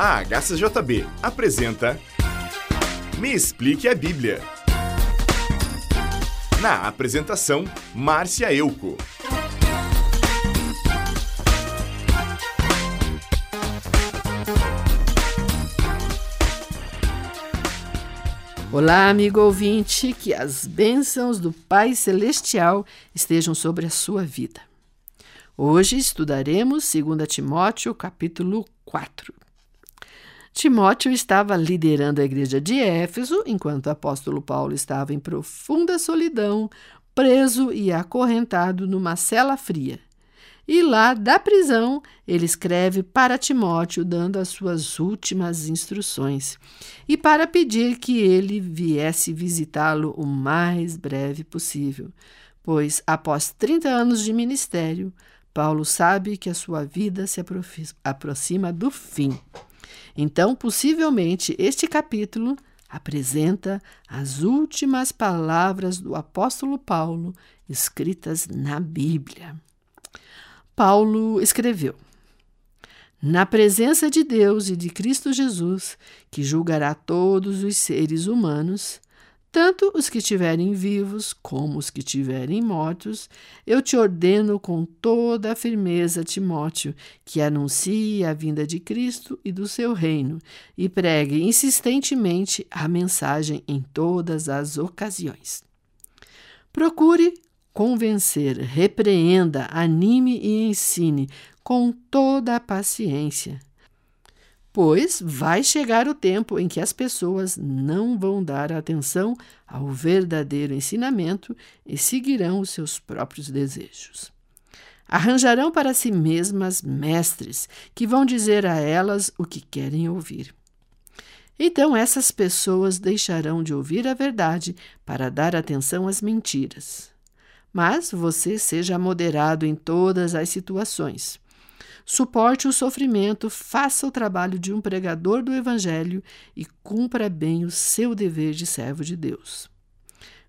A HCJB apresenta Me Explique a Bíblia. Na apresentação, Márcia Euco. Olá, amigo ouvinte, que as bênçãos do Pai Celestial estejam sobre a sua vida. Hoje estudaremos 2 Timóteo, capítulo 4. Timóteo estava liderando a igreja de Éfeso, enquanto o apóstolo Paulo estava em profunda solidão, preso e acorrentado numa cela fria. E lá da prisão, ele escreve para Timóteo, dando as suas últimas instruções, e para pedir que ele viesse visitá-lo o mais breve possível, pois, após 30 anos de ministério, Paulo sabe que a sua vida se aproxima do fim. Então, possivelmente, este capítulo apresenta as últimas palavras do apóstolo Paulo escritas na Bíblia. Paulo escreveu: Na presença de Deus e de Cristo Jesus, que julgará todos os seres humanos, tanto os que estiverem vivos como os que estiverem mortos, eu te ordeno com toda a firmeza, Timóteo, que anuncie a vinda de Cristo e do seu reino, e pregue insistentemente a mensagem em todas as ocasiões. Procure convencer, repreenda, anime e ensine com toda a paciência. Pois vai chegar o tempo em que as pessoas não vão dar atenção ao verdadeiro ensinamento e seguirão os seus próprios desejos. Arranjarão para si mesmas mestres que vão dizer a elas o que querem ouvir. Então essas pessoas deixarão de ouvir a verdade para dar atenção às mentiras mas você seja moderado em todas as situações. Suporte o sofrimento, faça o trabalho de um pregador do Evangelho e cumpra bem o seu dever de servo de Deus.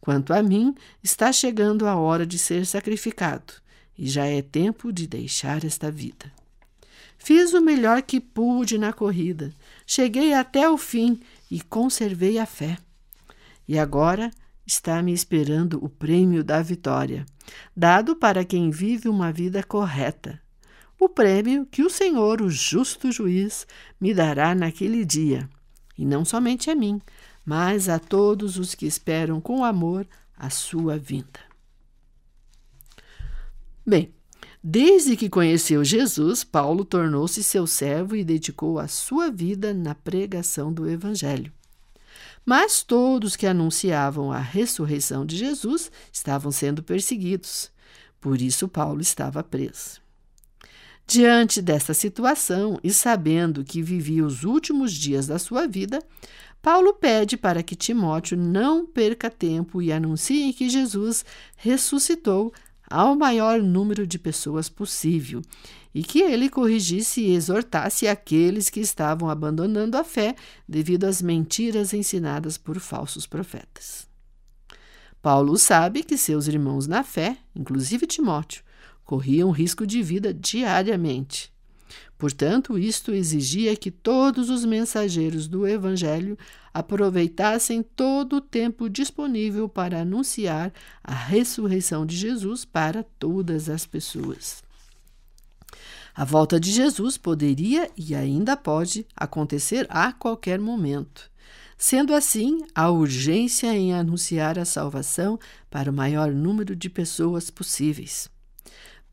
Quanto a mim, está chegando a hora de ser sacrificado e já é tempo de deixar esta vida. Fiz o melhor que pude na corrida, cheguei até o fim e conservei a fé. E agora está me esperando o prêmio da vitória, dado para quem vive uma vida correta. O prêmio que o Senhor, o justo juiz, me dará naquele dia, e não somente a mim, mas a todos os que esperam com amor a sua vinda. Bem, desde que conheceu Jesus, Paulo tornou-se seu servo e dedicou a sua vida na pregação do Evangelho. Mas todos que anunciavam a ressurreição de Jesus estavam sendo perseguidos. Por isso, Paulo estava preso. Diante desta situação e sabendo que vivia os últimos dias da sua vida, Paulo pede para que Timóteo não perca tempo e anuncie que Jesus ressuscitou ao maior número de pessoas possível e que ele corrigisse e exortasse aqueles que estavam abandonando a fé devido às mentiras ensinadas por falsos profetas. Paulo sabe que seus irmãos na fé, inclusive Timóteo, corriam risco de vida diariamente. Portanto, isto exigia que todos os mensageiros do Evangelho aproveitassem todo o tempo disponível para anunciar a ressurreição de Jesus para todas as pessoas. A volta de Jesus poderia e ainda pode acontecer a qualquer momento. Sendo assim, há urgência em anunciar a salvação para o maior número de pessoas possíveis.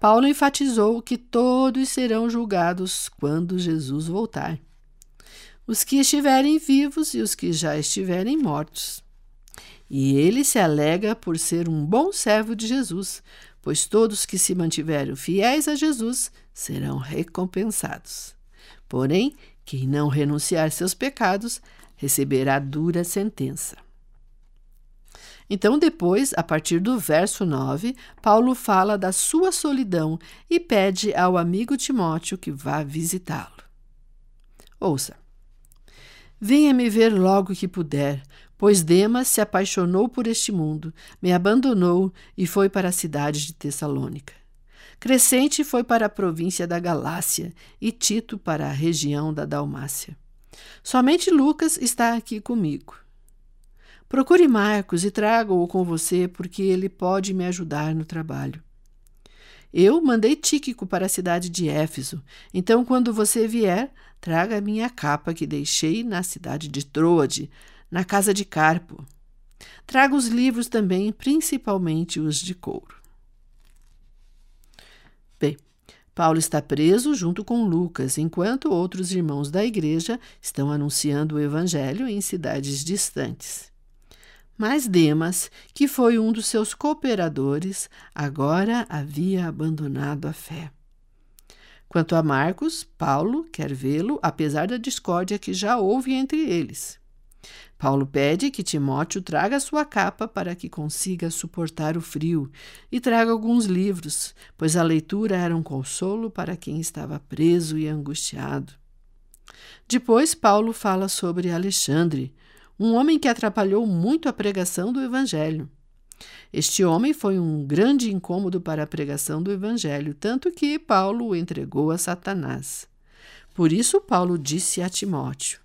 Paulo enfatizou que todos serão julgados quando Jesus voltar. Os que estiverem vivos e os que já estiverem mortos. E ele se alega por ser um bom servo de Jesus, pois todos que se mantiveram fiéis a Jesus serão recompensados. Porém, quem não renunciar seus pecados receberá dura sentença. Então, depois, a partir do verso 9, Paulo fala da sua solidão e pede ao amigo Timóteo que vá visitá-lo. Ouça. Venha me ver logo que puder, pois Demas se apaixonou por este mundo, me abandonou e foi para a cidade de Tessalônica. Crescente foi para a província da Galácia e Tito para a região da Dalmácia. Somente Lucas está aqui comigo. Procure Marcos e traga-o com você, porque ele pode me ajudar no trabalho. Eu mandei Tíquico para a cidade de Éfeso, então, quando você vier, traga a minha capa que deixei na cidade de Troade, na casa de Carpo. Traga os livros também, principalmente os de couro. Bem, Paulo está preso junto com Lucas, enquanto outros irmãos da igreja estão anunciando o evangelho em cidades distantes. Mas Demas, que foi um dos seus cooperadores, agora havia abandonado a fé. Quanto a Marcos, Paulo quer vê-lo, apesar da discórdia que já houve entre eles. Paulo pede que Timóteo traga sua capa para que consiga suportar o frio e traga alguns livros, pois a leitura era um consolo para quem estava preso e angustiado. Depois, Paulo fala sobre Alexandre, um homem que atrapalhou muito a pregação do Evangelho. Este homem foi um grande incômodo para a pregação do Evangelho, tanto que Paulo o entregou a Satanás. Por isso, Paulo disse a Timóteo: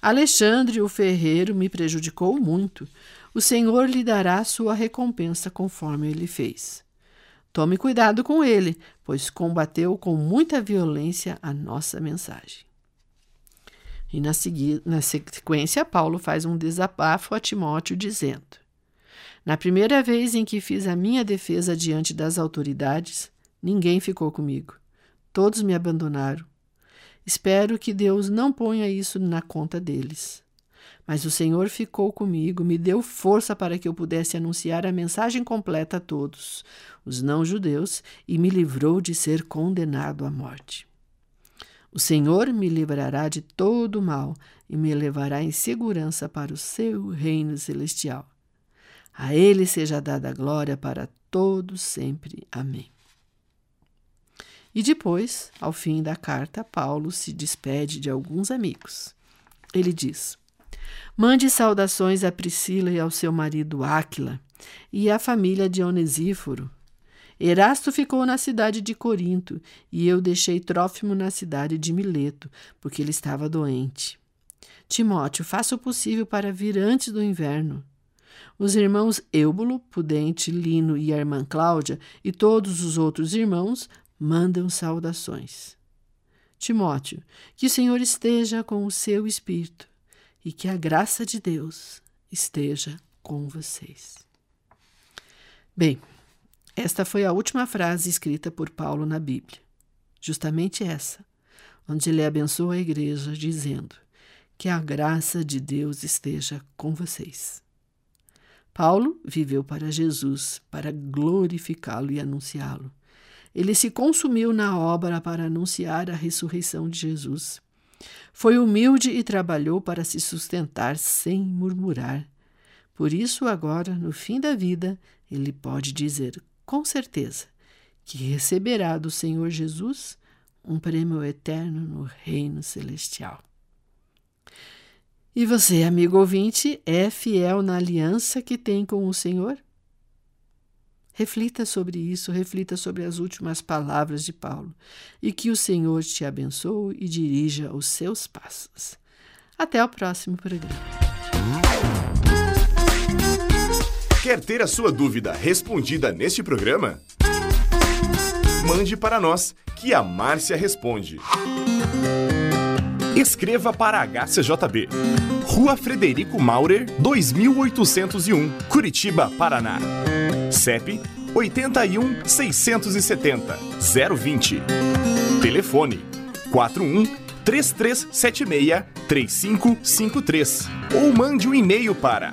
Alexandre, o ferreiro, me prejudicou muito. O Senhor lhe dará sua recompensa conforme ele fez. Tome cuidado com ele, pois combateu com muita violência a nossa mensagem. E na, na sequência, Paulo faz um desabafo a Timóteo, dizendo: Na primeira vez em que fiz a minha defesa diante das autoridades, ninguém ficou comigo. Todos me abandonaram. Espero que Deus não ponha isso na conta deles. Mas o Senhor ficou comigo, me deu força para que eu pudesse anunciar a mensagem completa a todos, os não-judeus, e me livrou de ser condenado à morte. O Senhor me livrará de todo mal e me levará em segurança para o seu reino celestial. A Ele seja dada a glória para todos sempre. Amém. E depois, ao fim da carta, Paulo se despede de alguns amigos. Ele diz: Mande saudações a Priscila e ao seu marido Áquila e à família de Onesíforo. Erasto ficou na cidade de Corinto e eu deixei Trófimo na cidade de Mileto, porque ele estava doente. Timóteo, faça o possível para vir antes do inverno. Os irmãos Eubulo, Pudente, Lino e a irmã Cláudia e todos os outros irmãos mandam saudações. Timóteo, que o Senhor esteja com o seu espírito e que a graça de Deus esteja com vocês. Bem, esta foi a última frase escrita por Paulo na Bíblia, justamente essa, onde ele abençoa a igreja, dizendo: Que a graça de Deus esteja com vocês. Paulo viveu para Jesus, para glorificá-lo e anunciá-lo. Ele se consumiu na obra para anunciar a ressurreição de Jesus. Foi humilde e trabalhou para se sustentar sem murmurar. Por isso, agora, no fim da vida, ele pode dizer com certeza que receberá do Senhor Jesus um prêmio eterno no reino celestial. E você, amigo ouvinte, é fiel na aliança que tem com o Senhor? Reflita sobre isso, reflita sobre as últimas palavras de Paulo e que o Senhor te abençoe e dirija os seus passos. Até o próximo programa. Quer ter a sua dúvida respondida neste programa? Mande para nós, que a Márcia responde. Escreva para a HCJB. Rua Frederico Maurer, 2801, Curitiba, Paraná. CEP 81 670 020. Telefone 41 3376 3553 ou mande um e-mail para